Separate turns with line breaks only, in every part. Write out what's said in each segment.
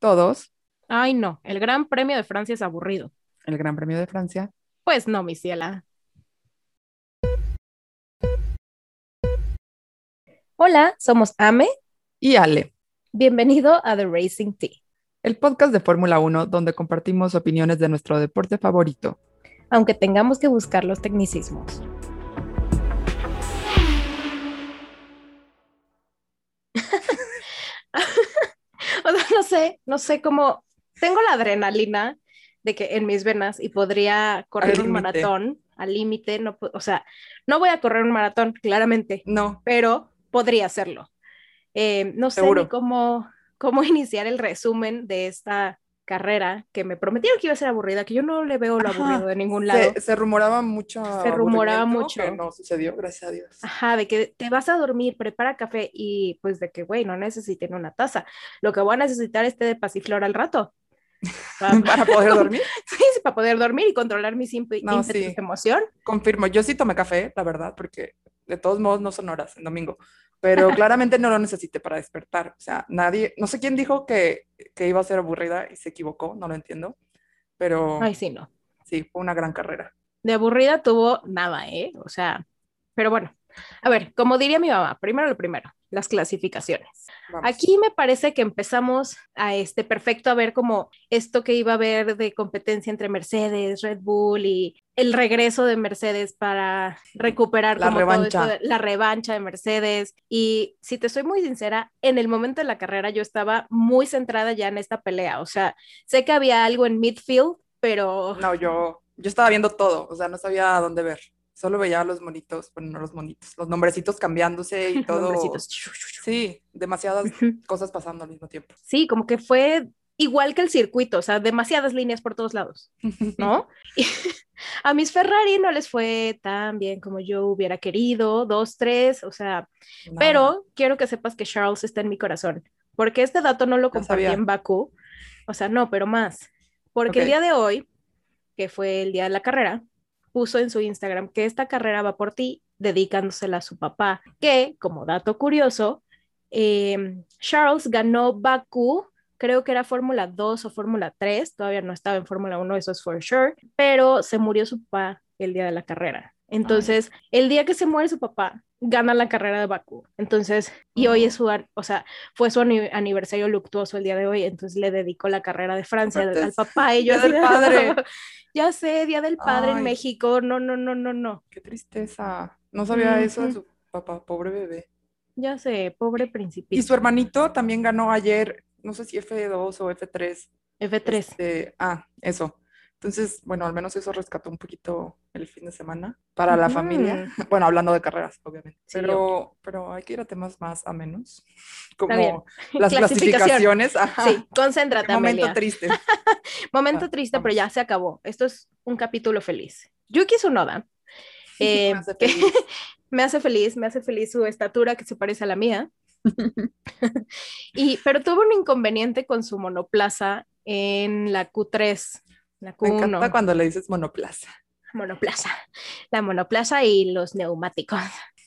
Todos.
Ay, no, el Gran Premio de Francia es aburrido.
El Gran Premio de Francia.
Pues no, mi ciela. Hola, somos Ame.
Y Ale.
Bienvenido a The Racing Tea.
El podcast de Fórmula 1 donde compartimos opiniones de nuestro deporte favorito.
Aunque tengamos que buscar los tecnicismos. Sé, no sé cómo. Tengo la adrenalina de que en mis venas y podría correr
Al
un maratón al límite, no, o sea, no voy a correr un maratón, claramente,
No,
pero podría hacerlo. Eh, no sé ni cómo, cómo iniciar el resumen de esta carrera que me prometieron que iba a ser aburrida, que yo no le veo lo
Ajá.
aburrido de ningún lado.
se, se rumoraba mucho.
Se rumoraba mucho.
Que no sucedió, gracias a Dios.
Ajá, de que te vas a dormir, prepara café y pues de que, güey, no necesiten una taza. Lo que voy a necesitar es té de pasiflor al rato. Pa-
Para poder dormir.
Sí, sí, para poder dormir y controlar mis imp-
No, sí.
emoción.
Confirmo, yo sí tomé café, la verdad, porque de todos modos no son horas en domingo, pero claramente no lo necesité para despertar. O sea, nadie, no sé quién dijo que, que iba a ser aburrida y se equivocó, no lo entiendo, pero
Ay, sí, no.
sí, fue una gran carrera.
De aburrida tuvo nada, ¿eh? O sea, pero bueno. A ver, como diría mi mamá, primero lo primero, las clasificaciones.
Vamos.
Aquí me parece que empezamos a este perfecto a ver como esto que iba a haber de competencia entre Mercedes, Red Bull y el regreso de Mercedes para recuperar
La revancha.
de- la revancha de Mercedes. Y si te soy muy sincera, en el momento de la carrera yo estaba muy centrada ya en esta pelea. O sea, sé que había algo en midfield, pero
No, yo, yo estaba viendo todo, o sea, no sabía dónde ver. Solo veía los monitos, bueno, no los monitos, los nombrecitos cambiándose y todo. Sí, demasiadas cosas pasando al mismo tiempo.
Sí, como que fue igual que el circuito, o sea, demasiadas líneas por todos lados, ¿no? Y a mis Ferrari no les fue tan bien como yo hubiera querido, dos, tres, o sea,
Nada.
pero quiero que sepas que Charles está en mi corazón, porque este dato no lo compartí en Bakú, o sea, no, pero más, porque el día de hoy, que fue el día de la carrera, puso en su Instagram que esta carrera va por ti, dedicándosela a su papá, que, como dato curioso, eh, Charles ganó Bakú, creo que era Fórmula 2 o Fórmula 3, todavía no estaba en Fórmula 1, eso es for sure, pero se murió su papá el día de la carrera. Entonces, el día que se muere su papá, gana la carrera de Bakú. Entonces, y hoy es su, o sea, fue su ani- aniversario luctuoso el día de hoy, entonces le dedicó la carrera de Francia al,
Aparte
al papá y yo
Día
así
del
de,
Padre.
ya sé, Día del Padre en. México, no, no, no, no, no,
Qué tristeza. No sabía eso de su papá, pobre bebé.
ya sé, pobre
Y
principito.
su hermanito también ganó ayer, no sé si F2 o F3.
F3.
Este, ah, eso. Entonces, bueno, al menos eso rescató un poquito el fin de semana para la familia. Bueno, hablando de carreras, obviamente.
Sí,
Pero, pero hay que ir a temas más a menos, como las clasificaciones. Ajá.
Sí, concéntrate,
momento
Amelia.
triste.
Momento
Ah,
triste, pero ya se acabó. Esto es un capítulo feliz. Yuki Tsunoda eh,
Me hace feliz.
me hace feliz, me hace feliz su estatura que se parece a la mía. y, pero tuvo un inconveniente con su monoplaza en la Q3, la
Me encanta
Q1,
cuando le dices monoplaza.
monoplaza, la monoplaza y los neumáticos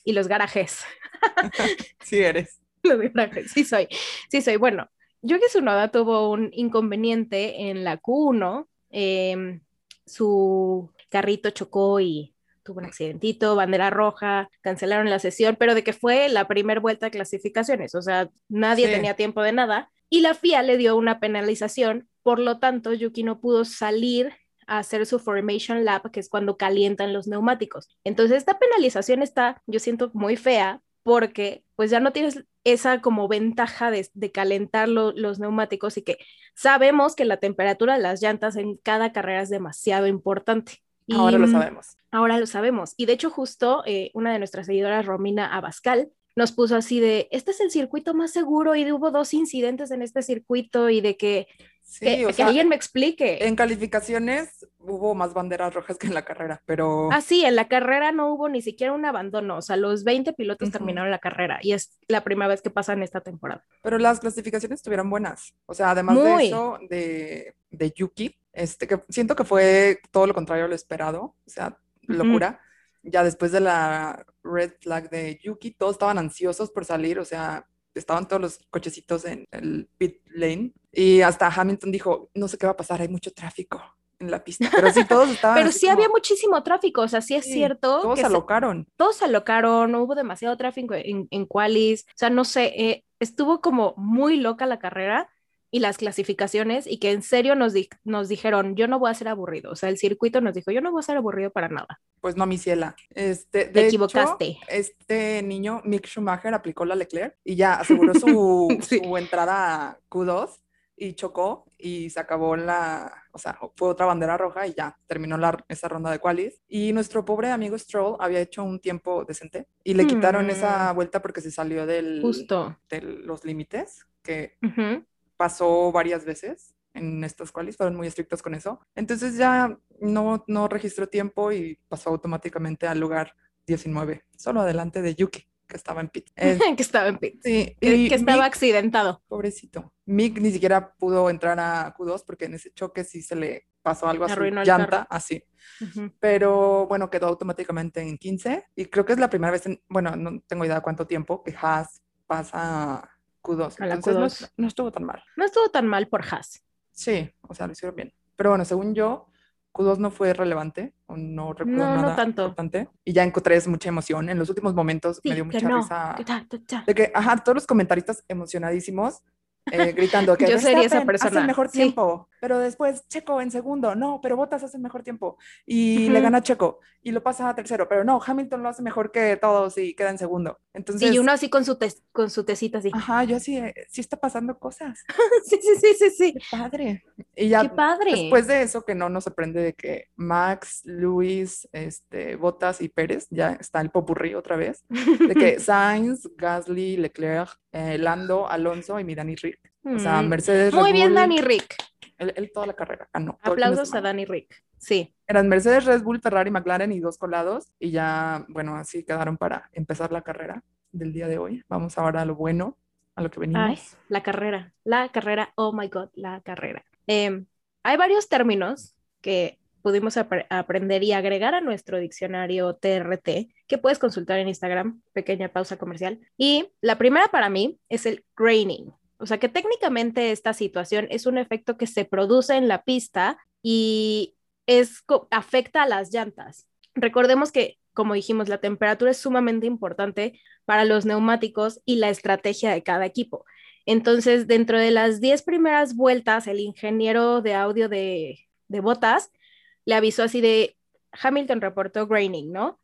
y los garajes.
Sí eres.
Los garajes, sí soy, sí soy. Bueno, Yuki Tsunoda tuvo un inconveniente en la Q1, em, su carrito chocó y tuvo un accidentito, bandera roja, cancelaron la sesión, pero de que fue la primera vuelta de clasificaciones, o sea, nadie
Sí.
tenía tiempo de nada, y la FIA le dio una penalización, por lo tanto, Yuki no pudo salir a hacer su formation lap, que es cuando calientan los neumáticos. Entonces, esta penalización está, yo siento, muy fea, porque pues ya no tienes esa como ventaja de, de calentar lo- los neumáticos y que sabemos que la temperatura de las llantas en cada carrera es demasiado importante. Y,
Ahora lo
mm,
sabemos.
Ahora lo sabemos. Y de hecho, justo eh, una de nuestras seguidoras, Romina Abascal, nos puso así de, este es el circuito más seguro y hubo dos incidentes en este circuito y de que,
Sí,
que, que
sea,
alguien me explique.
en calificaciones hubo más banderas rojas que en la carrera, pero
Ah, sí, en la carrera no hubo ni siquiera un abandono, o sea, los 20 pilotos
Ujú.
terminaron la carrera y es la primera vez que pasa en esta temporada.
Pero las clasificaciones estuvieron buenas. O sea, además
Muy.
de eso, de, de Yuki, este, que siento que fue todo lo contrario a lo esperado. O sea, locura. Ya después de la red flag de Yuki, todos estaban ansiosos por salir. O sea, estaban todos los cochecitos en el pit lane Y hasta Hamilton dijo, no sé qué va a pasar, hay mucho tráfico en la pista. Pero sí, todos estaban.
Pero sí
como-
había muchísimo tráfico, o sea, sí es
sí,
cierto.
Todos
que
se
se-
alocaron.
todos se alocaron, no hubo demasiado tráfico en, en qualis, o sea, no sé, eh, estuvo como muy loca la carrera y las clasificaciones y que en serio nos, di- nos dijeron, yo no voy a ser aburrido, o sea, el circuito nos dijo, yo no voy a ser aburrido para nada.
Pues no, mi ciela. Este,
Te
de hecho,
equivocaste.
este niño, Mick Schumacher, aplicó la Leclerc y ya aseguró su,
Sí.
su entrada a Q2 y chocó y se acabó la, o sea, fue otra bandera roja y ya terminó la, esa ronda de qualis. Y nuestro pobre amigo Stroll había hecho un tiempo decente y le quitaron esa
Mm.
vuelta porque se salió del,
Justo.
de los límites, que pasó varias veces en estas qualis, fueron muy estrictos con eso. Entonces ya no, no registró tiempo y pasó automáticamente al lugar 19, solo adelante de Yuki, que estaba en pit. Eh,
que estaba en pit,
sí, y
que estaba
Mick-
accidentado.
pobrecito. Mick ni siquiera pudo entrar a Q2 porque en ese choque sí se le pasó algo a su llanta,
carro.
así.
Ujú.
Pero bueno, quedó automáticamente en 15 y creo que es la primera vez, en, bueno, no tengo idea cuánto tiempo que Haas pasa a Q2.
A la
Entonces no
Q2.
est- no estuvo tan mal.
No estuvo tan mal por Haas.
Sí, o sea, lo hicieron bien. Pero bueno, según yo, Q2 no fue relevante, no recuerdo
No, no
nada
tanto.
importante. Y ya en Q3 mucha emoción. En los últimos momentos me
Sí,
dio
que
mucha
no.
risa
ta, ta, ta.
de que, ajá, todos los comentaristas emocionadísimos eh, gritando que
Yo sería esa
Verstappen hace
persona,
el mejor
sí.
tiempo, pero después Checo en segundo, no, pero Bottas hace el mejor tiempo y le gana Checo y lo pasa a tercero, pero no, Hamilton lo hace mejor que todos y queda en segundo. Entonces,
Sí, y uno así con su, tes- con su tecita así.
ajá, yo así, eh, sí está pasando cosas,
Sí, sí, sí, sí, sí.
qué padre. Y ya
Qué padre.
Después de eso, que no nos sorprende de que Max, Luis, este, Bottas y Pérez, ya está el popurrí otra vez, de que Sainz, Gasly, Leclerc, eh, Lando, Alonso y mi Dani Rick. O sea,
Mm.
Mercedes,
Muy
Red
bien,
Bull,
Dani Rick.
Él, él toda la carrera ganó. fin de
Aplausos a. Dani Rick. Sí.
Eran Mercedes, Red Bull, Ferrari, McLaren y dos colados. Y ya, bueno, así quedaron para empezar la carrera del día de hoy. Vamos ahora a lo bueno, a lo que venimos.
Ay, la carrera. La carrera. Oh my God, la carrera. Em, hay varios términos que pudimos apre- aprender y agregar a nuestro diccionario TRT que puedes consultar en Instagram. Pequeña pausa comercial. Y la primera para mí es el graining. O sea que técnicamente esta situación es un efecto que se produce en la pista y es, afecta a las llantas. Recordemos que, como dijimos, la temperatura es sumamente importante para los neumáticos y la estrategia de cada equipo. Entonces, dentro de las 10 primeras vueltas, el ingeniero de audio de, de Botas le avisó así de Hamilton reportó graining, ¿no?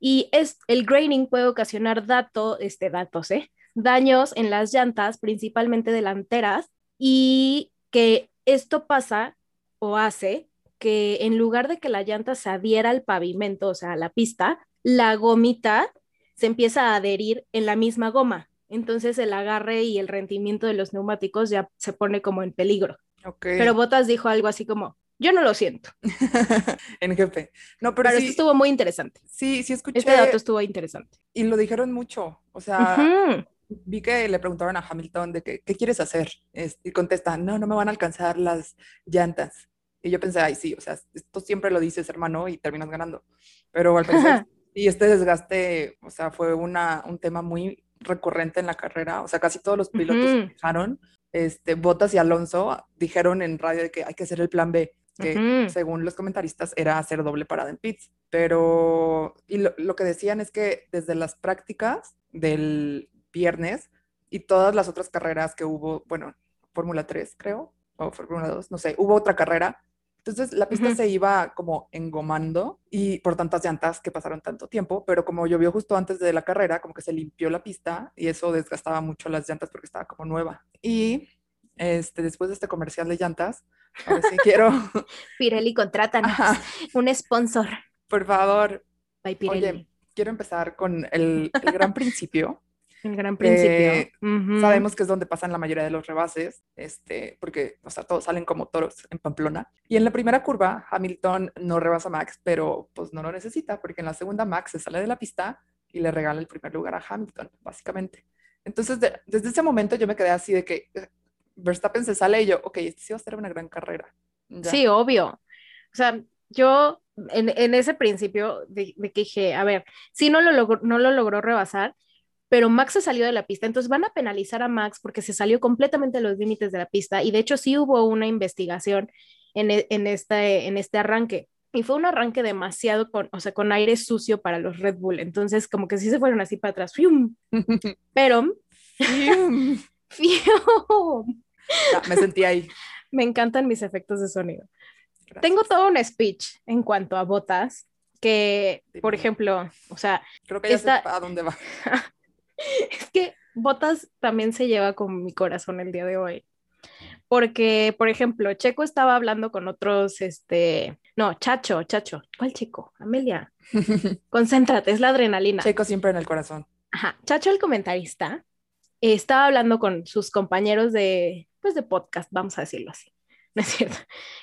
Y es, el graining puede ocasionar dato, este, datos, ¿eh? daños en las llantas, principalmente delanteras, y que esto pasa o hace que en lugar de que la llanta se adhiera al pavimento, o sea, a la pista, la gomita se empieza a adherir en la misma goma. Entonces el agarre y el rendimiento de los neumáticos ya se pone como en peligro.
Ok.
Pero Botas dijo algo así como, yo no lo siento.
en jefe. No, pero,
Pero,
sí,
esto estuvo muy interesante.
sí, sí escuché
Este dato estuvo interesante.
y lo dijeron mucho. O sea,
Ujú.
vi que le preguntaron a Hamilton de que, ¿qué quieres hacer? Es- y contesta, no, no me van a alcanzar las llantas. Y yo pensé, ay, sí, o sea, esto siempre lo dices, hermano, y terminas ganando. Pero al parecer, y este desgaste, o sea, fue una, un tema muy recurrente en la carrera. O sea, casi todos los pilotos se
Ujú.
quejaron. Este, Bottas y Alonso dijeron en radio de que hay que hacer el plan B, que según los comentaristas era hacer doble parada en pits. Pero, y lo, lo que decían es que desde las prácticas del viernes y todas las otras carreras que hubo, bueno, Fórmula 3 creo, o Fórmula 2, no sé, hubo otra carrera. Entonces la pista se iba como engomando y por tantas llantas que pasaron tanto tiempo, pero como llovió justo antes de la carrera, como que se limpió la pista y eso desgastaba mucho las llantas porque estaba como nueva. Y este, después de este comercial de llantas, ahora sí quiero,
Pirelli, contrátanos.
Ajá,
Un sponsor.
por favor,
By Pirelli.
oye, quiero empezar con el, el gran principio.
el gran
eh,
principio. Ujú.
Sabemos que es donde pasan la mayoría de los rebases, este, porque, o sea, todos salen como toros en Pamplona. Y en la primera curva, Hamilton no rebasa a Max, pero pues no lo necesita, porque en la segunda Max se sale de la pista y le regala el primer lugar a Hamilton, básicamente. Entonces, de- desde ese momento yo me quedé así de que eh, Verstappen se sale y yo, ok, este sí va a ser una gran carrera. Ya.
Sí, obvio. O sea, yo en, en ese principio de, de que dije, a ver, sí no lo logró, no lo logró rebasar, pero Max se salió de la pista, entonces van a penalizar a Max porque se salió completamente de los límites de la pista y de hecho sí hubo una investigación en, e, en, este, en este arranque y fue un arranque demasiado con, o sea, con aire sucio para los Red Bull, entonces como que sí se fueron así para atrás, ¡fium! pero ¡fium!
me sentí ahí.
Me encantan mis efectos de sonido. Tengo todo un speech en cuanto a botas que, por ejemplo, o sea,
creo que ya sé a dónde va.
es que Botas también se lleva con mi corazón el día de hoy. Porque, por ejemplo, Checo estaba hablando con otros, este, no, Chacho, Chacho, ¿cuál Checo? Amelia, concéntrate, es la adrenalina.
Checo siempre en el corazón.
Ajá, Chacho, el comentarista, estaba hablando con sus compañeros de, pues, de podcast, vamos a decirlo así. no es cierto,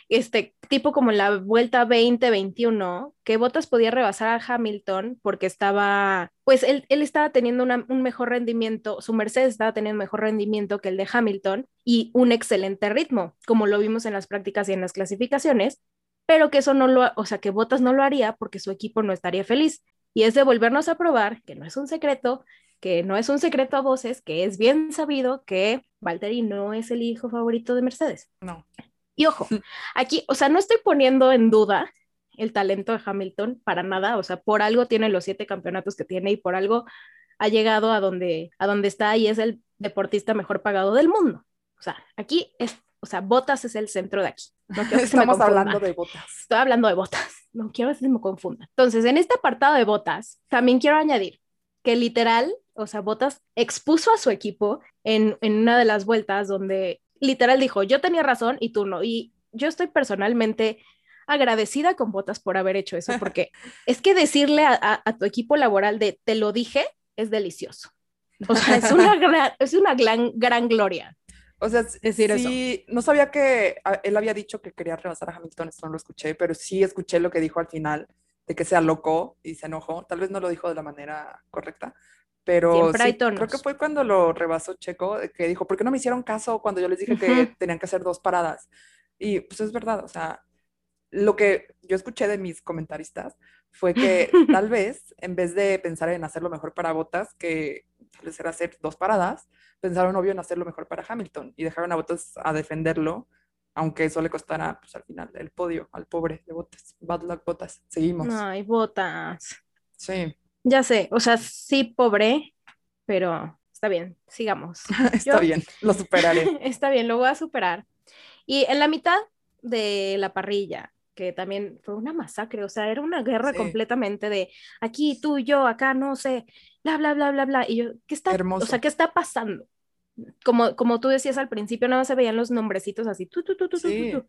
este tipo como la vuelta 2021, que Bottas podía rebasar a Hamilton porque estaba, pues él, él estaba teniendo un mejor rendimiento, su Mercedes estaba teniendo mejor rendimiento que el de Hamilton y un excelente ritmo, como lo vimos en las prácticas y en las clasificaciones, pero que eso no lo, o sea, que Bottas no lo haría porque su equipo no estaría feliz. Y es de volvernos a probar que no es un secreto, que no es un secreto a voces, que es bien sabido que Valtteri no es el hijo favorito de Mercedes.
No.
Y ojo, aquí, o sea, no estoy poniendo en duda el talento de Hamilton para nada, o sea, por algo tiene los siete campeonatos que tiene y por algo ha llegado a donde, a donde está y es el deportista mejor pagado del mundo. O sea, aquí es, o sea, Botas es el centro de aquí.
No Estamos hablando de Botas.
Estoy hablando de Botas, no quiero que se me confunda. Entonces, en este apartado de Botas, también quiero añadir que literal, o sea, Botas expuso a su equipo en, en una de las vueltas donde literal dijo, yo tenía razón y tú no. Y yo estoy personalmente agradecida con Botas por haber hecho eso, porque es que decirle a, tu equipo laboral de te lo dije es delicioso. O sea, es una gran, es una gran, gran gloria.
O sea, decir sí, no sabía que él había dicho que quería rebasar a Hamilton, esto no lo escuché, pero sí escuché lo que dijo al final, de que se alocó y se enojó. Tal vez no lo dijo de la manera correcta, pero sí, creo que fue cuando lo rebasó Checo, que dijo, ¿por qué no me hicieron caso cuando yo les dije que tenían que hacer dos paradas? Y pues es verdad, o sea, lo que yo escuché de mis comentaristas fue que tal vez en vez de pensar en hacer lo mejor para Botas, que vez era hacer dos paradas, pensaron obvio en hacer lo mejor para Hamilton y dejaron a Botas a defenderlo, aunque eso le costara pues al final el podio al pobre de Botas. Bad luck Botas, seguimos.
Ay, Botas.
Sí.
Ya sé, o sea, sí, pobre, pero está bien, sigamos.
está bien, lo superaré.
está bien, lo voy a superar. Y en la mitad de la parrilla, que también fue una masacre, o sea, era una guerra completamente de aquí, tú, yo, acá, no sé, bla, bla, bla, bla, bla. Y yo, ¿qué está, o sea, ¿qué está pasando? Como, como tú decías al principio, nada más se veían los nombrecitos así, tú, tú, tú, tú, tú, tú,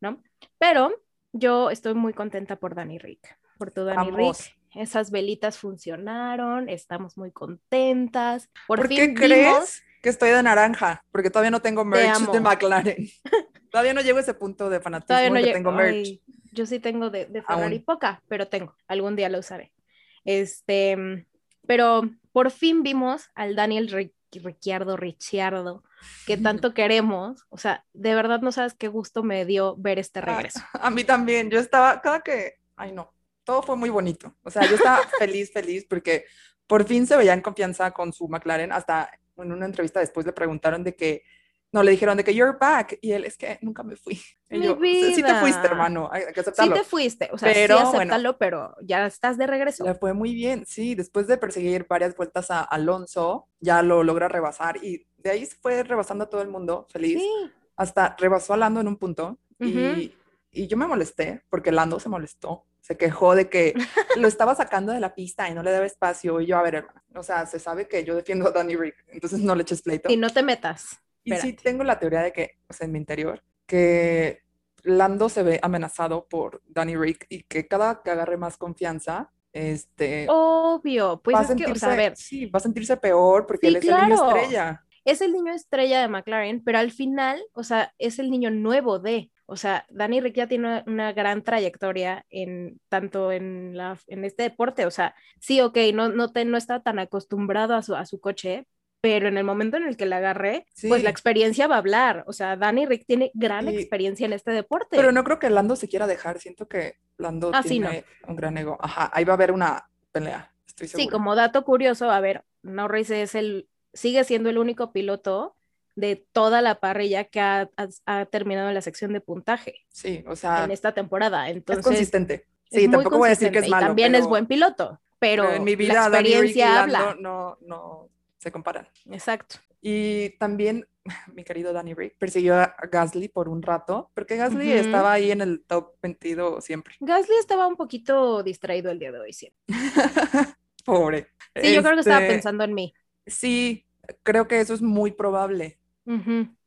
¿no? Pero yo estoy muy contenta por Dani Rick, por tu Dani Rick esas velitas funcionaron, estamos muy contentas.
Por, qué crees que estoy de naranja? Porque todavía no tengo merch de McLaren. todavía no llego a ese punto de fanatismo no que tengo merch.
yo sí tengo de, de Ferrari poca, pero tengo. Algún día lo usaré. Este, pero por fin vimos al Daniel Ricciardo, Ricciardo, que tanto queremos. O sea, de verdad no sabes qué gusto me dio ver este regreso.
a mí también. Yo estaba, cada que, ay no, todo fue muy bonito. O sea, yo estaba feliz, feliz, porque por fin se veía en confianza con su McLaren. Hasta en una entrevista después le preguntaron de que, no, le dijeron de que you're back. Y él, es que nunca me fui.
Y yo, sí
te fuiste, hermano, hay que aceptarlo.
Sí te fuiste, o sea, pero, sí acéptalo, pero ya estás de regreso.
Le fue muy bien, sí. Después de perseguir varias vueltas a Alonso, ya lo logra rebasar y de ahí se fue rebasando a todo el mundo, feliz. Sí. Hasta rebasó a Lando en un punto y, y yo me molesté porque Lando se molestó se quejó de que lo estaba sacando de la pista y no le daba espacio. Y yo, a ver, o sea, se sabe que yo defiendo a Danny Rick, entonces no le eches pleito.
Y no te metas.
Y sí tengo la teoría de que, o sea, en mi interior, que Lando se ve amenazado por Danny Rick y que cada que agarre más confianza, este...
Obvio, pues
va a sentirse, a ver. Sí, va a sentirse peor porque él es el niño estrella.
Es el niño estrella de McLaren, pero al final, o sea, es el niño nuevo de... O sea, Dani Rick ya tiene una, gran trayectoria en tanto en, la, en este deporte. O sea, sí, ok, no, no, te, no está tan acostumbrado a su, a su coche, pero en el momento en el que la agarré, pues la experiencia va a hablar. O sea, Dani Rick tiene gran experiencia en este deporte.
Pero no creo que Lando se quiera dejar. Siento que Lando ah, tiene un gran ego. Ajá, ahí va a haber una pelea. Estoy segura.
Sí, como dato curioso, a ver, Norris es el, sigue siendo el único piloto de toda la parrilla que ha, ha, terminado en la sección de puntaje.
Sí, o sea.
En esta temporada. Entonces,
es consistente. Sí, tampoco voy a decir que es malo.
también es buen piloto, pero, en mi vida, la experiencia habla.
No, no se comparan.
Exacto.
Y también mi querido Danny Rick persiguió a Gasly por un rato, porque Gasly estaba ahí en el top 22 siempre.
Gasly estaba un poquito distraído el día de hoy, sí.
Pobre.
Sí, yo creo que estaba este, pensando en mí.
Sí, creo que eso es muy probable.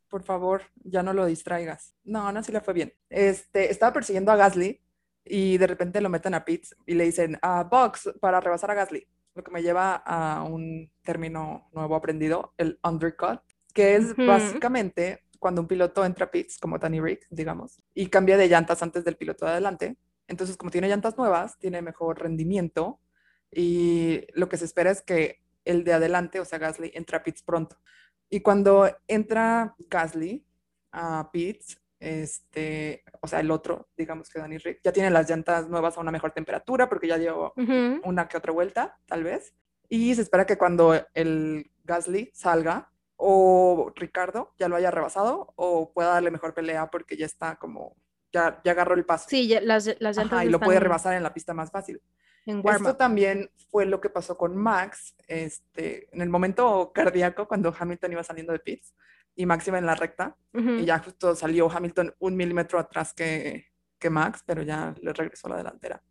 Por favor, ya no lo distraigas. No, no, sí le fue bien. Este, estaba persiguiendo a Gasly y de repente lo meten a pits y le dicen a box para rebasar a Gasly, lo que me lleva a un término nuevo aprendido, el undercut, que es básicamente cuando un piloto entra a pits, como Danny Rick, digamos, y cambia de llantas antes del piloto de adelante. Entonces, como tiene llantas nuevas, tiene mejor rendimiento y lo que se espera es que el de adelante, o sea, Gasly, entra a pits pronto. Y cuando entra Gasly a pits, este, o sea, el otro, digamos que Danny Rick, ya tiene las llantas nuevas a una mejor temperatura porque ya llevó una que otra vuelta, tal vez. Y se espera que cuando el Gasly salga, o Ricardo ya lo haya rebasado, o pueda darle mejor pelea porque ya está como, ya, ya agarró el paso.
Sí, las, las llantas.
y lo puede rebasar en la pista más fácil. Esto también fue lo que pasó con Max, este, en el momento cardíaco, cuando Hamilton iba saliendo de pits y Max iba en la recta, y ya justo salió Hamilton un milímetro atrás que, que Max, pero ya le regresó a la delantera.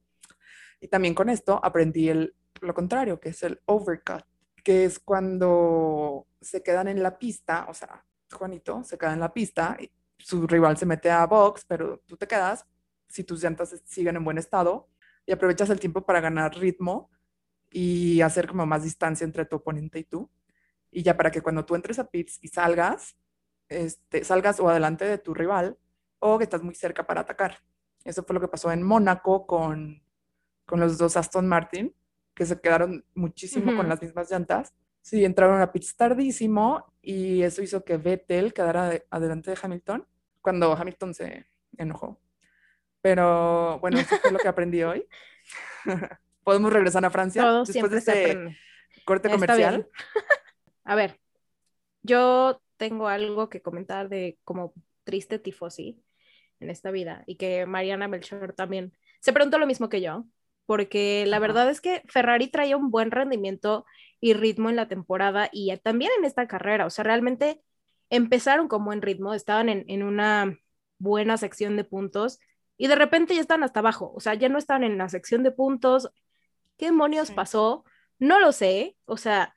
Y también con esto aprendí el, lo contrario, que es el overcut, que es cuando se quedan en la pista, o sea, Juanito se queda en la pista, y su rival se mete a box, pero tú te quedas si tus llantas siguen en buen estado y aprovechas el tiempo para ganar ritmo y hacer como más distancia entre tu oponente y tú. Y ya para que cuando tú entres a pits y salgas, este, salgas o adelante de tu rival o que estás muy cerca para atacar. Eso fue lo que pasó en Mónaco con, con los dos Aston Martin, que se quedaron muchísimo con las mismas llantas. Sí, entraron a pits tardísimo y eso hizo que Vettel quedara adelante de Hamilton cuando Hamilton se enojó. Pero bueno, eso fue lo que aprendí hoy. Podemos regresar a Francia después de este corte comercial.
A ver, yo tengo algo que comentar de como triste tifosi en esta vida y que Mariana Melchor también. Se preguntó lo mismo que yo, porque la verdad es que Ferrari traía un buen rendimiento y ritmo en la temporada y también en esta carrera, o sea, realmente empezaron con buen ritmo, estaban en una buena sección de puntos y de repente ya están hasta abajo, o sea, ya no están en la sección de puntos. ¿Qué demonios pasó? No lo sé, o sea,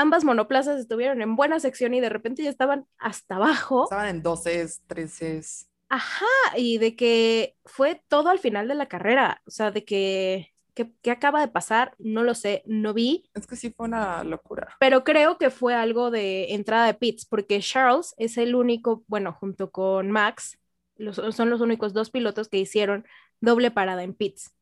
ambas monoplazas estuvieron en buena sección y de repente ya estaban hasta abajo.
Estaban en 12, 13.
Ajá, y de que fue todo al final de la carrera, o sea, de que ¿Qué, acaba de pasar? No lo sé, no vi.
Es que sí fue una locura.
Pero creo que fue algo de entrada de pits, porque Charles es el único, bueno, junto con Max, son los únicos dos pilotos que hicieron doble parada en pits.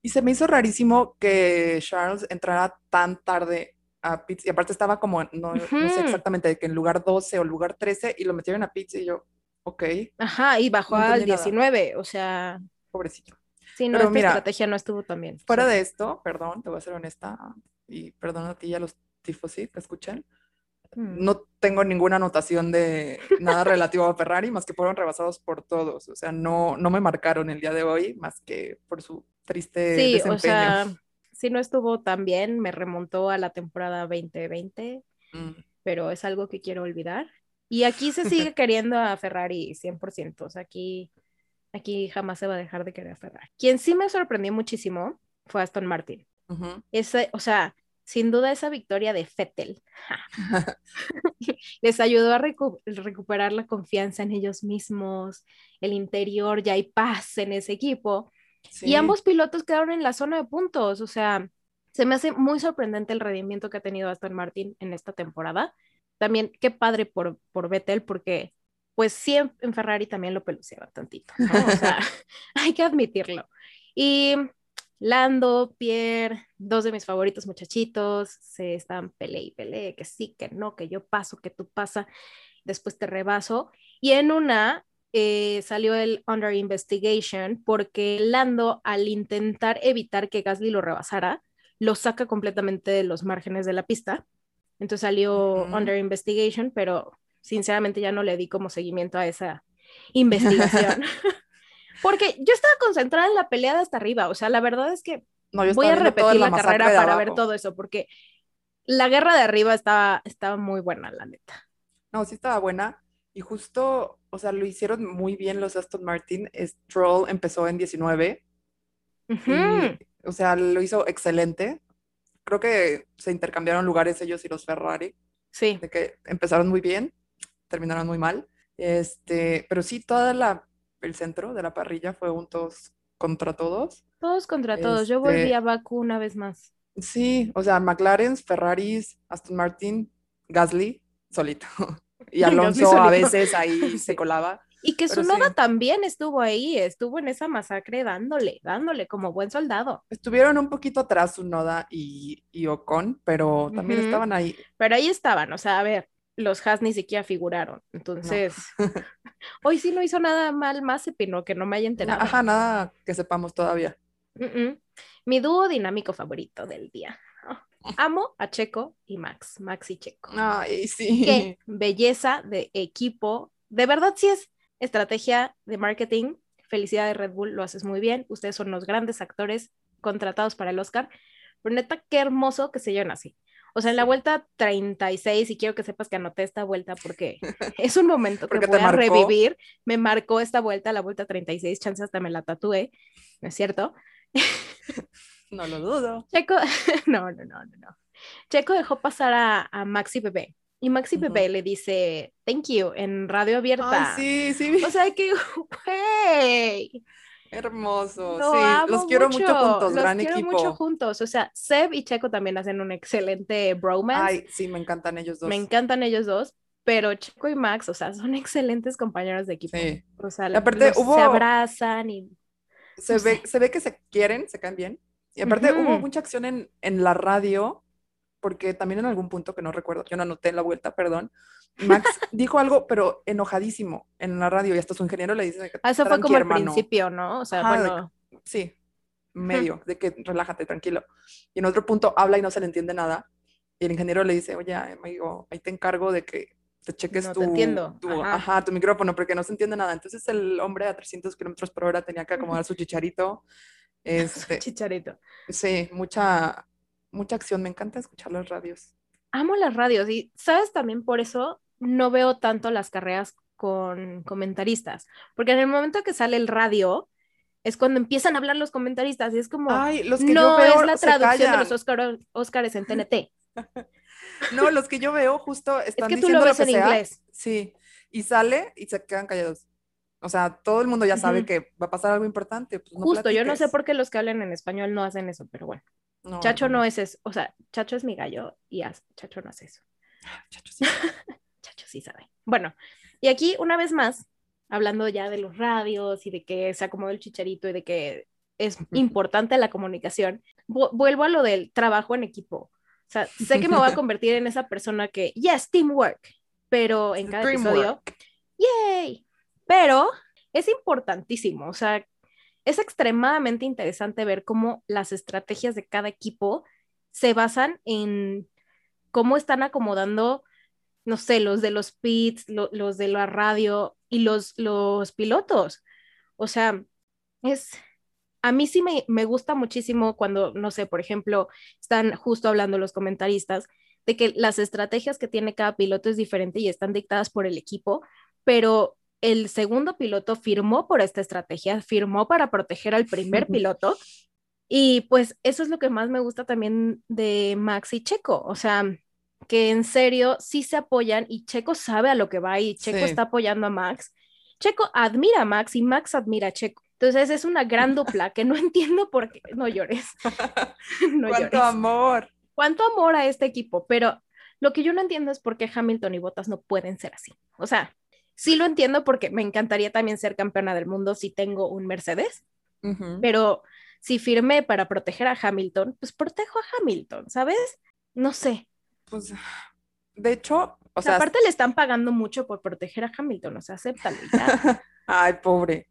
Y se me hizo rarísimo que Charles entrara tan tarde a pits. Y aparte estaba como, no, sé exactamente, que en lugar 12 o lugar 13 y lo metieron a pits y yo, ok.
Ajá, y bajó al 19, o sea.
Pobrecito.
Sí, no, esta estrategia no estuvo tan bien.
Fuera de esto, perdón, te voy a ser honesta, y perdón a ti y a los tifosi que escuchan, Mm. no tengo ninguna anotación de nada relativo a Ferrari, más que fueron rebasados por todos. O sea, no, no me marcaron el día de hoy, más que por su triste sí, desempeño. O sea,
si no estuvo tan bien, me remontó a la temporada 2020, mm. pero es algo que quiero olvidar. Y aquí se sigue queriendo a Ferrari 100%. O sea, aquí, aquí jamás se va a dejar de querer a Ferrari. Quien sí me sorprendió muchísimo fue Aston Martin. Ese, o sea, sin duda esa victoria de Fettel les ayudó a recuperar la confianza en ellos mismos, el interior, ya hay paz en ese equipo. Y ambos pilotos quedaron en la zona de puntos, o sea, se me hace muy sorprendente el rendimiento que ha tenido Aston Martin en esta temporada. También qué padre por, por Vettel, porque pues sí en, Ferrari también lo peluceaba tantito, o sea, hay que admitirlo. Y Lando, Pierre, dos de mis favoritos muchachitos, se están pele y pele, que sí, que no, que yo paso, que tú pasa, después te rebaso. Y en una eh, salió el Under Investigation porque Lando, al intentar evitar que Gasly lo rebasara, lo saca completamente de los márgenes de la pista. Entonces salió under investigation, pero sinceramente ya no le di como seguimiento a esa investigación. Porque yo estaba concentrada en la pelea de hasta arriba, o sea, la verdad es que
No,
voy a repetir la, carrera para ver todo eso, porque la guerra de arriba estaba, estaba muy buena, la neta.
No, sí estaba buena. Y justo, o sea, lo hicieron muy bien los Aston Martin. Stroll empezó en 19
Ujú.
y, o sea, lo hizo excelente. Creo que se intercambiaron lugares ellos y los Ferrari,
Sí,
de que empezaron muy bien, terminaron muy mal. Este, pero sí, toda la, el centro de la parrilla fue un todos contra todos.
todos contra todos. Yo volví
Este-
a Baku una vez más.
Sí, o sea, McLaren, Ferraris, Aston Martin, Gasly, solito. Y Alonso a veces ahí se colaba.
Y que
sí.
también estuvo ahí, estuvo en esa masacre dándole, dándole como buen soldado.
Estuvieron un poquito atrás Noda y, y Ocon, pero también estaban ahí.
Pero ahí estaban, o sea, a ver, los Haas ni siquiera figuraron. Entonces, hoy sí no hizo nada mal Mazepin, o que no me haya enterado.
Ajá, nada que sepamos todavía.
Mi dúo dinámico favorito del día. Amo a Checo y Max, Max y Checo.
Ay, sí.
Qué belleza de equipo. De verdad sí es estrategia de marketing. Felicidades Red Bull, lo haces muy bien. Ustedes son los grandes actores contratados para el Oscar. Pero neta, qué hermoso que se lleven así. O sea, en la vuelta 36, y quiero que sepas que anoté esta vuelta porque es un momento que voy a revivir. Me marcó esta vuelta, la vuelta 36, chance hasta me la tatué, ¿no es cierto?
No lo dudo.
Checo, no, no, no, no, no. Checo dejó pasar a, a Maxi Bebé y Maxi
Ujú.
Bebé le dice thank you en radio abierta.
Ay, sí, sí.
O sea que, güey,
Hermoso.
lo
sí,
amo
los quiero mucho, juntos,
los
gran
quiero
equipo.
mucho juntos. O sea, Seb y Checo también hacen un excelente bromance.
Ay, sí, me encantan ellos dos.
Me encantan ellos dos, pero Checo y Max, o sea, son excelentes compañeros de equipo.
Sí.
O sea,
aparte
los-
hubo-
se abrazan y
Se
no
ve,
sé.
se ve que se quieren, se caen bien. Y aparte hubo
Ujú.
mucha acción en, en la radio, porque también en algún punto que no recuerdo, yo no anoté en la vuelta, perdón, Max dijo algo, pero enojadísimo en la radio, y hasta su ingeniero le dice que
Ah, Eso fue
"Tranqui,
como al
hermano".
principio, ¿no? O sea,
Ajá, de
bueno,
Sí, medio, de que relájate, tranquilo. Y en otro punto habla y no se le entiende nada. Y el ingeniero le dice, oye, amigo, ahí te encargo de que te cheques
No te
tu,
entiendo,
tu-
ajá.
ajá, tu micrófono, porque no se entiende nada. Entonces el hombre a 300 kilómetros por hora tenía que acomodar su chicharito. Este,
chicharito.
sí, mucha, mucha acción. Me encanta escuchar las radios.
Amo las radios y, ¿sabes? También por eso no veo tanto las carreras con comentaristas, porque en el momento que sale el radio es cuando empiezan a hablar los comentaristas y es como,
Ay, los que yo
no
veo
es la traducción de los. Oscar, Oscars en TNT.
No, los que yo veo justo
Es
están
que tú
diciendo
lo
lo
ves
que
en
sea.
inglés.
Sí, y sale y se quedan callados. O sea, todo el mundo ya sabe que va a pasar algo importante. pues, no
Justo, yo no sé por qué los que hablan en español no hacen eso, pero bueno.
No,
Chacho
no,
no es eso, o sea, Chacho es mi gallo y Chacho no hace eso.
Chacho, sí.
Chacho sí sabe. Bueno, y aquí una vez más, hablando ya de los radios y de que se acomodó el chicharito y de que es importante la comunicación, vu- vuelvo a lo del trabajo en equipo. O sea, sé que me voy a convertir en esa persona que, yes, teamwork, pero en cada episodio,
Dreamwork.
¡yay! Pero es importantísimo, o sea, es extremadamente interesante ver cómo las estrategias de cada equipo se basan en cómo están acomodando, no sé, los de los pits, lo- los de la radio y los, los pilotos. O sea, es, a mí sí me, me gusta muchísimo cuando, no sé, por ejemplo, están justo hablando los comentaristas de que las estrategias que tiene cada piloto es diferente y están dictadas por el equipo, pero el segundo piloto firmó por esta estrategia, firmó para proteger al primer piloto. Y pues eso es lo que más me gusta también de Max y Checo, o sea, que en serio sí se apoyan y Checo sabe a lo que va y Checo
Sí.
está apoyando a Max. Checo admira a Max y Max admira a Checo. Entonces es una gran dupla que no entiendo por qué. No llores. no
¡Cuánto
llores.
amor!
Cuánto amor a este equipo, pero lo que yo no entiendo es por qué Hamilton y Bottas no pueden ser así. O sea, sí lo entiendo porque me encantaría también ser campeona del mundo si tengo un Mercedes,
Ujú.
pero si firmé para proteger a Hamilton, pues protejo a Hamilton, ¿sabes? No sé.
Pues, de hecho, o sea,
Aparte le están pagando mucho por proteger a Hamilton, o sea, acéptalo ya.
ay, pobre.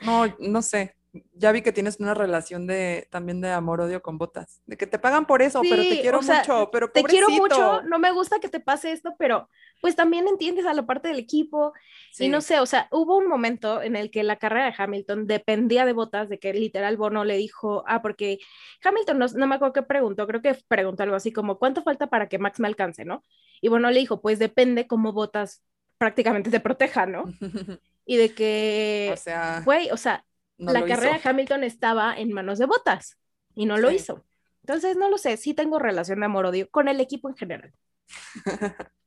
No, no sé. ya vi que tienes una relación de también de amor-odio con botas. De que te pagan por eso, pero te
Sí,
quiero
o sea,
mucho, pero
te quiero
pobrecito.
mucho, no me gusta que te pase esto, pero pues también entiendes a la parte del equipo y no
Sí.
sé, o sea, hubo un momento en el que la carrera de Hamilton dependía de botas, de que literal Bono le dijo, ah, porque Hamilton no, no me acuerdo qué preguntó, creo que preguntó algo así como, ¿cuánto falta para que Max me alcance, no? Y Bono le dijo, pues depende cómo botas prácticamente te proteja, ¿no? Y de que,
O sea,
güey, o sea,
no
la carrera
hizo.
de Hamilton estaba en manos de botas y no lo
Sí.
hizo. Entonces, no lo sé, sí tengo relación de amor-odio con el equipo en general.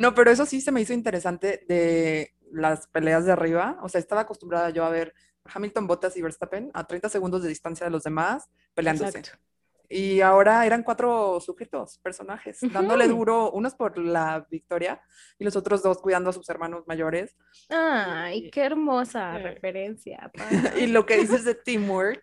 No, pero eso sí se me hizo interesante de las peleas de arriba. O sea, estaba acostumbrada yo a ver Hamilton, Bottas y Verstappen a 30 segundos de distancia de los demás peleándose.
Exacto.
Y ahora eran cuatro sujetos, personajes,
Ujú.
dándole duro, unos por la victoria y los otros dos cuidando a sus hermanos mayores.
Ay,
Y-
qué hermosa
Eh.
referencia.
Y lo que dices de teamwork,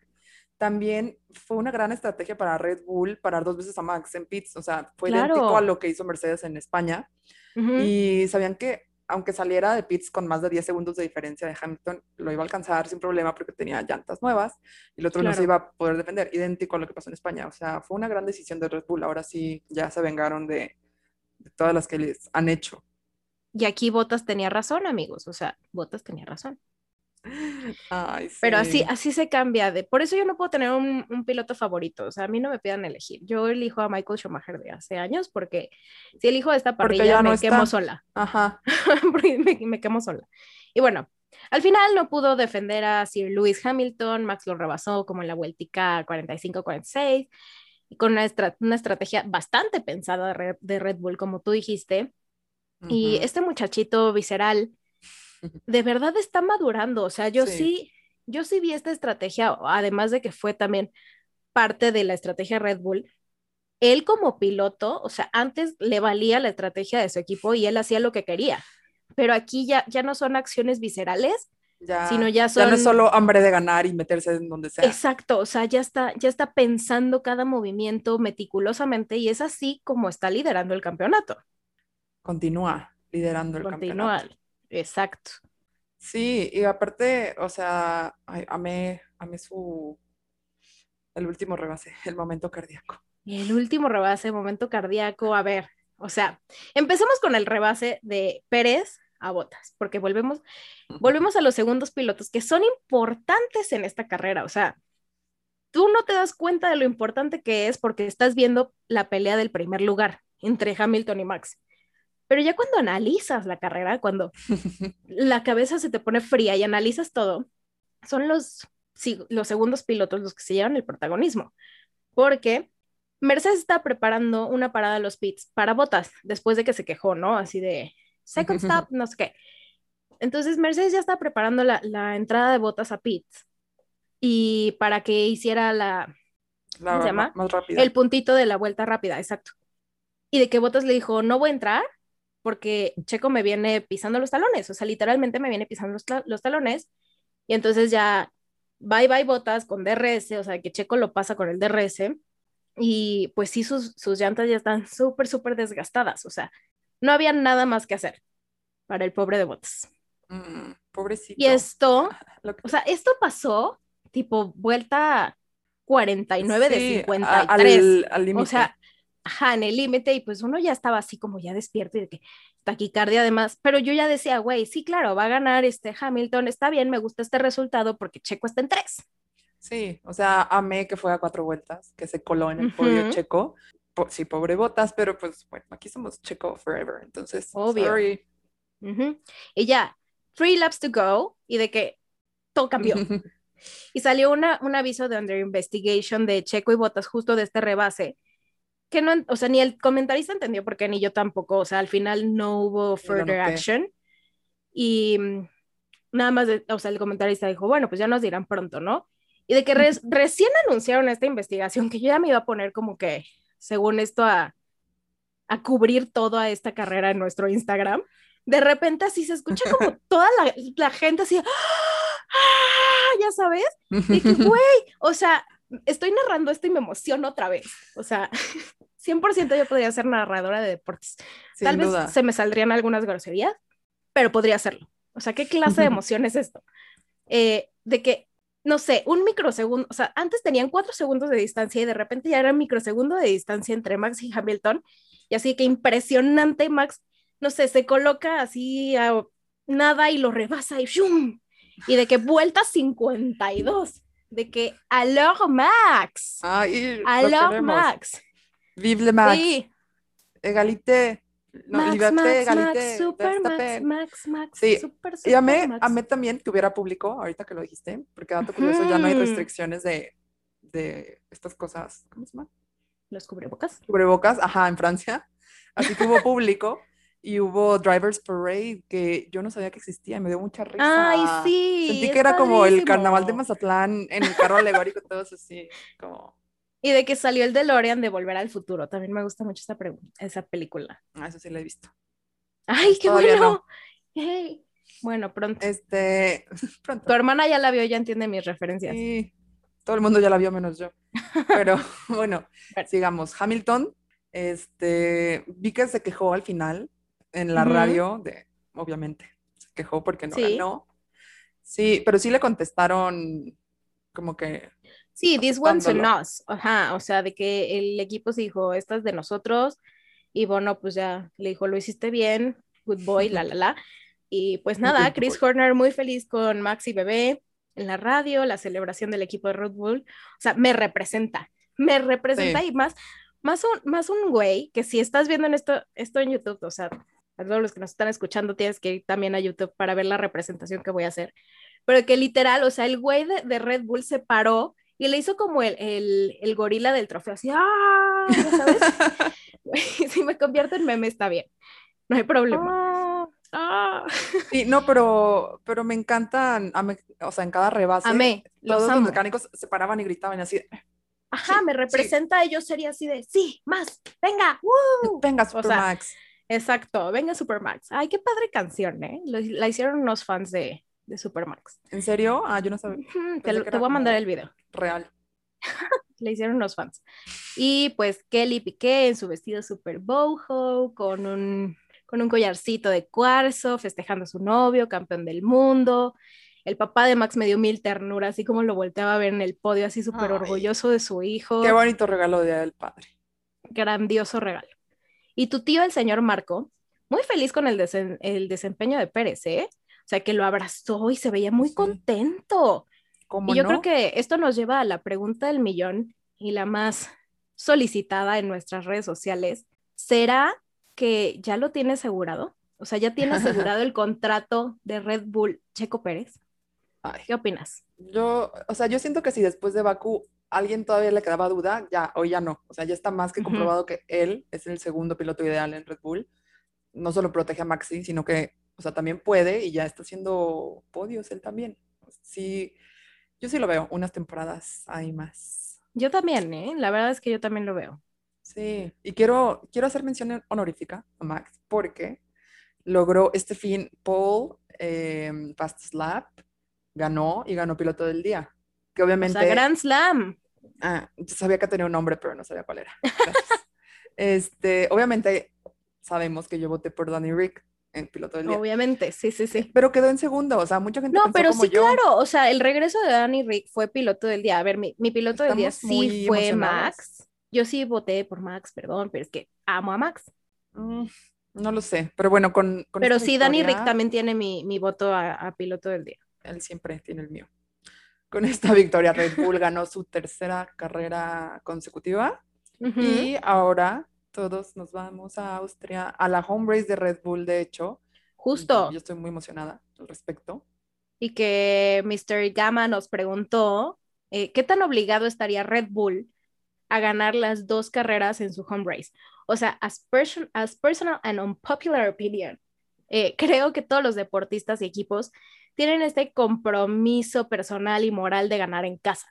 también fue una gran estrategia para Red Bull parar dos veces a Max en pits. O sea, fue idéntico
Claro.
a lo que hizo Mercedes en España. Y sabían que aunque saliera de pits con más de 10 segundos de diferencia de Hamilton, lo iba a alcanzar sin problema porque tenía llantas nuevas y el otro no se iba a poder defender, idéntico a lo que pasó en España. O sea, fue una gran decisión de Red Bull. Ahora sí, ya se vengaron de, de todas las que les han hecho.
Y aquí Botas tenía razón, amigos. O sea, Botas tenía razón.
Ay,
Pero así,
sí.
así se cambia de. Por eso yo no puedo tener un, un piloto favorito. O sea, a mí no me pidan elegir. Yo elijo a Michael Schumacher de hace años porque si elijo esta parrilla
no
me
está.
quemo sola.
Ajá.
me, me quemo sola. Y bueno, al final no pudo defender a Sir Lewis Hamilton, Max lo rebasó como en la vueltica 45-46, y con una, estra- una estrategia bastante pensada de Red, de Red Bull, como tú dijiste. Y este muchachito visceral de verdad está madurando, o sea, yo
Sí.
sí, yo sí vi esta estrategia, además de que fue también parte de la estrategia Red Bull. Él como piloto, o sea, antes le valía la estrategia de su equipo y él hacía lo que quería, pero aquí ya, ya no son acciones viscerales,
Ya,
sino ya
ya no es
son-
solo hambre de ganar y meterse en donde sea.
exacto, o sea, ya está, ya está pensando cada movimiento meticulosamente y es así como está liderando el campeonato.
Continúa liderando el
Continúa,
campeonato.
Exacto.
Sí, y aparte, o sea, ay, amé, amé su, el último rebase, el momento cardíaco.
El último rebase, momento cardíaco, a ver, o sea, empecemos con el rebase de Pérez a Botas, porque volvemos, volvemos a los segundos pilotos que son importantes en esta carrera, o sea, tú no te das cuenta de lo importante que es porque estás viendo la pelea del primer lugar entre Hamilton y Max. Pero ya cuando analizas la carrera, cuando la cabeza se te pone fría y analizas todo, son los, sí, los segundos pilotos los que se llevan el protagonismo. Porque Mercedes está preparando una parada a los pits para botas después de que se quejó, ¿no? Así de second stop, no sé qué. Entonces Mercedes ya está preparando la, la entrada de botas a pits y para que hiciera la,
La
¿Cómo se
ma-
llama?
más rápida.
el puntito de la vuelta rápida, exacto. Y de que Botas le dijo, no voy a entrar porque Checo me viene pisando los talones, o sea, literalmente me viene pisando los, los talones. Y entonces ya, bye bye Botas con DRS, o sea, que Checo lo pasa con el DRS. Y pues sí, sus, sus llantas ya están súper, súper desgastadas, o sea, no había nada más que hacer para el pobre de Botas.
Mm, pobrecito.
Y esto, o sea, esto pasó tipo vuelta 49 de
Sí, a-
53.
al, al
O sea, ajá, en el límite y pues uno ya estaba así como ya despierto y de que taquicardia además, pero yo ya decía, güey, sí, claro, va a ganar este Hamilton, está bien, me gusta este resultado porque Checo está en tres.
Sí, o sea, amé que fue a cuatro vueltas, que se coló en el podio
Ujú.
checo. Po- sí, pobre botas, pero pues bueno, aquí somos checo forever, entonces,
Obvio.
sorry.
Ujú. Y ya, three laps to go y de que todo cambió. y salió una, un aviso de under investigation de Checo y Botas justo de este rebase, que no, o sea, ni el comentarista entendió porque ni yo tampoco, o sea, al final no hubo further action y mm, nada más, de- o sea, el comentarista dijo, bueno, pues ya nos dirán pronto, ¿no? Y de que res- recién anunciaron esta investigación, que yo ya me iba a poner como que, según esto, a, a cubrir toda esta carrera en nuestro Instagram, de repente así se escucha como toda la, la gente así, ¡ah! ya sabes, de que, güey, o sea, estoy narrando esto y me emociono otra vez. O sea, 100% yo podría ser narradora de deportes.
Sin
Tal vez
duda.
se me saldrían algunas groserías, pero podría hacerlo. O sea, ¿qué clase de emoción es esto? Eh, de que no sé, un microsegundo, o sea, antes tenían cuatro segundos de distancia y de repente ya era un microsegundo de distancia entre Max y Hamilton. Y así que impresionante, Max, no sé, se coloca así a nada y lo rebasa y ¡shum! Y de que vuelta 52, de que alors Max,
queremos.
Max.
Vive le Max.
Sí,
Egalité. No,
Max,
liberté,
Max,
egalité,
Max, super Max. Max, Max,
Sí,
super,
Y
super
amé,
Max.
amé también que hubiera público, ahorita que lo dijiste, porque dato curioso, ya no hay restricciones de, de estas cosas, ¿cómo se llama?
Los cubrebocas.
Cubrebocas, ajá, en Francia. Así que hubo público y hubo Drivers Parade, que yo no sabía que existía, y me dio mucha risa.
Ay, sí.
Sentí que era como el carnaval de Mazatlán en el carro alegórico, todos así, como,
Y de que salió el DeLorean de Volver al Futuro. También me gusta mucho esa, película.
ah, eso sí lo he visto.
¡Ay, qué
Todavía
bueno!
no.
Bueno, pronto.
Este,
Tu
pronto.
hermana ya la vio, ya entiende mis referencias.
Sí, todo el mundo ya la vio menos yo. Pero bueno, sigamos. Hamilton, este, vi que se quejó al final en la radio, de, obviamente, se quejó porque no
Sí.
ganó. Sí, pero sí le contestaron como que,
Sí, this one's on us. Ajá, o sea, de que el equipo se dijo, esta es de nosotros. Y bueno, pues ya le dijo, lo hiciste bien, good boy, la, la, la. Y pues nada, Chris. Horner muy feliz con Max y Bebé en la radio, la celebración del equipo de Red Bull. O sea, me representa, me representa
Sí.
y más, más un, más un güey que si estás viendo en esto, esto en YouTube, o sea, a todos los que nos están escuchando tienes que ir también a YouTube para ver la representación que voy a hacer. Pero que literal, o sea, el güey de, de Red Bull se paró y le hizo como el, el, el gorila del trofeo, así, ¡ah! ¿Ya ¿Sabes? Si me convierto en meme está bien, no hay problema. Ah.
Sí, no, pero, pero me encantan, amé- o sea, en cada rebase,
Amé, los
todos los
amo.
mecánicos se paraban y gritaban así,
Ajá,
Sí,
me
sí.
representa, yo sería así de, sí, más, venga, ¡woo!
venga,
sea,
Supermax.
Exacto, venga Supermax. Ay, qué padre canción, ¿eh? Lo- la hicieron unos fans de, de Supermax.
¿En serio? Ah, yo no sabía,
Te, lo- te voy a mandar el video.
real.
Le hicieron unos fans. Y pues Kelly Piqué en su vestido super boho, con un, con un collarcito de cuarzo, festejando a su novio, campeón del mundo. El papá de Max me dio mil ternuras, así como lo volteaba a ver en el podio, así súper orgulloso de su hijo.
Qué bonito regalo de Día del Padre.
grandioso regalo. Y tu tío, el señor Marco, muy feliz con el, desen- el desempeño de Pérez, ¿eh? O sea, que lo abrazó y se veía muy
Sí.
contento.
¿Cómo
Y yo
no?
creo que esto nos lleva a la pregunta del millón y la más solicitada en nuestras redes sociales. ¿Será que ya lo tiene asegurado? O sea, ya tiene asegurado el contrato de Red Bull Checo Pérez.
Ay,
¿Qué opinas?
yo, o sea, yo siento que si después de Bakú alguien todavía le quedaba duda, ya, hoy ya no. O sea, ya está más que comprobado que él es el segundo piloto ideal en Red Bull. No solo protege a Maxi, sino que, o sea, también puede y ya está haciendo podios él también. Sí, yo sí lo veo, unas temporadas hay más.
Yo también, ¿eh? La verdad es que yo también lo veo.
Sí, y quiero, quiero hacer mención honorífica a Max porque logró este fin Paul eh, Fast Slap, ganó y ganó piloto del día. Que
O
obviamente,
sea, Grand Slam.
ah, yo sabía que tenía un nombre, pero no sabía cuál era. Este, obviamente sabemos que yo voté por Danny Rick en piloto del día,
Obviamente, sí, sí, sí.
pero quedó en segundo, o sea, mucha gente
No,
pensó
pero
como
sí,
yo.
claro, o sea, el regreso de Danny Rick fue piloto del día. A ver, mi, mi piloto del día
Estamos
sí fue. Max. Yo sí voté por Max, perdón, pero es que amo a Max.
Mm, no lo sé, pero bueno, con, con
Pero sí, Danny Rick también tiene mi, mi voto a, a piloto del día.
Él siempre tiene el mío. Con esta victoria, Red Bull ganó su tercera carrera consecutiva
Ujú.
y ahora todos nos vamos a Austria, a la home race de Red Bull, de hecho.
Justo.
Yo estoy muy emocionada al respecto.
Y que Mr. Gamma nos preguntó eh, qué tan obligado estaría Red Bull a ganar las dos carreras en su home race. O sea, as, person- as personal and unpopular opinion, eh, creo que todos los deportistas y equipos tienen este compromiso personal y moral de ganar en casa.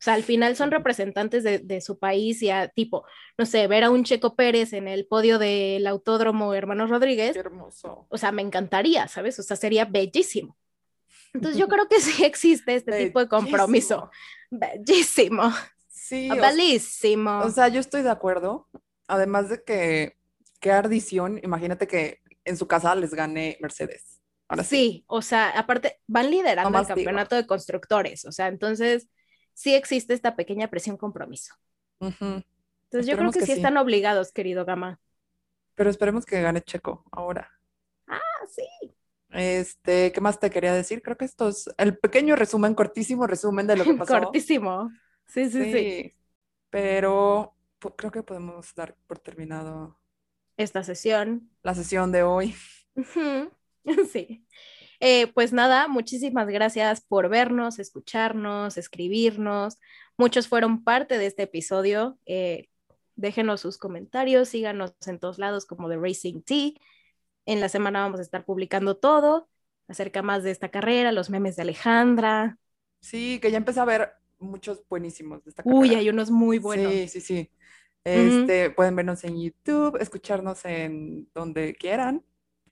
O sea, al final son representantes de, de su país y a tipo, no sé, ver a un Checo Pérez en el podio del Autódromo Hermanos Rodríguez,
Qué hermoso.
o sea, me encantaría, ¿sabes? O sea, sería bellísimo. Entonces yo creo que sí existe este tipo de compromiso. Bellísimo.
Sí, o,
Bellísimo.
o sea, yo estoy de acuerdo. Además de que, qué ardición, imagínate que en su casa les gane Mercedes. Ahora sí.
Sí, o sea, aparte van liderando el
más digo.
campeonato de constructores, o sea, entonces sí existe esta pequeña presión compromiso.
Ujú.
Entonces yo creo que,
que
sí
sí.
están obligados, querido Gama.
Pero esperemos que gane Checo ahora.
Ah, sí.
Este, ¿qué más te quería decir? Creo que esto es el pequeño resumen, cortísimo resumen de lo que pasó.
Cortísimo. Sí, sí, sí,
Sí, pero creo que podemos dar por terminado
Esta sesión.
la sesión de hoy.
Ujú, Sí. Eh, pues nada, muchísimas gracias por vernos, escucharnos, escribirnos. Muchos fueron parte de este episodio. Eh, déjenos sus comentarios, síganos en todos lados como The Racing Tea. En la semana vamos a estar publicando todo acerca más de esta carrera, los memes de Alejandra.
Sí, que ya empecé a ver muchos buenísimos de esta
Uy,
carrera.
hay unos muy buenos.
Sí, sí, sí. Este, pueden vernos en YouTube, escucharnos en donde quieran,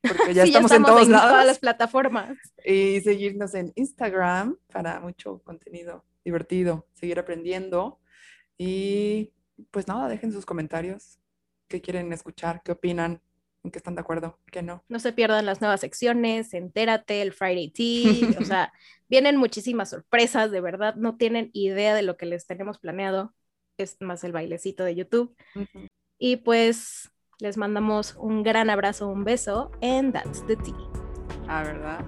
porque ya
Sí,
estamos en todos
en
lados.
todas las plataformas.
Y seguirnos en Instagram para mucho contenido divertido, seguir aprendiendo. Y pues nada, dejen sus comentarios, qué quieren escuchar, qué opinan, en qué están de acuerdo, qué no.
No se pierdan las nuevas secciones, entérate, el Friday Tea, o sea, vienen muchísimas sorpresas, de verdad, no tienen idea de lo que les tenemos planeado, es más el bailecito de YouTube.
Ujú.
Y pues les mandamos un gran abrazo, un beso, and that's the tea.
Ah, ¿verdad?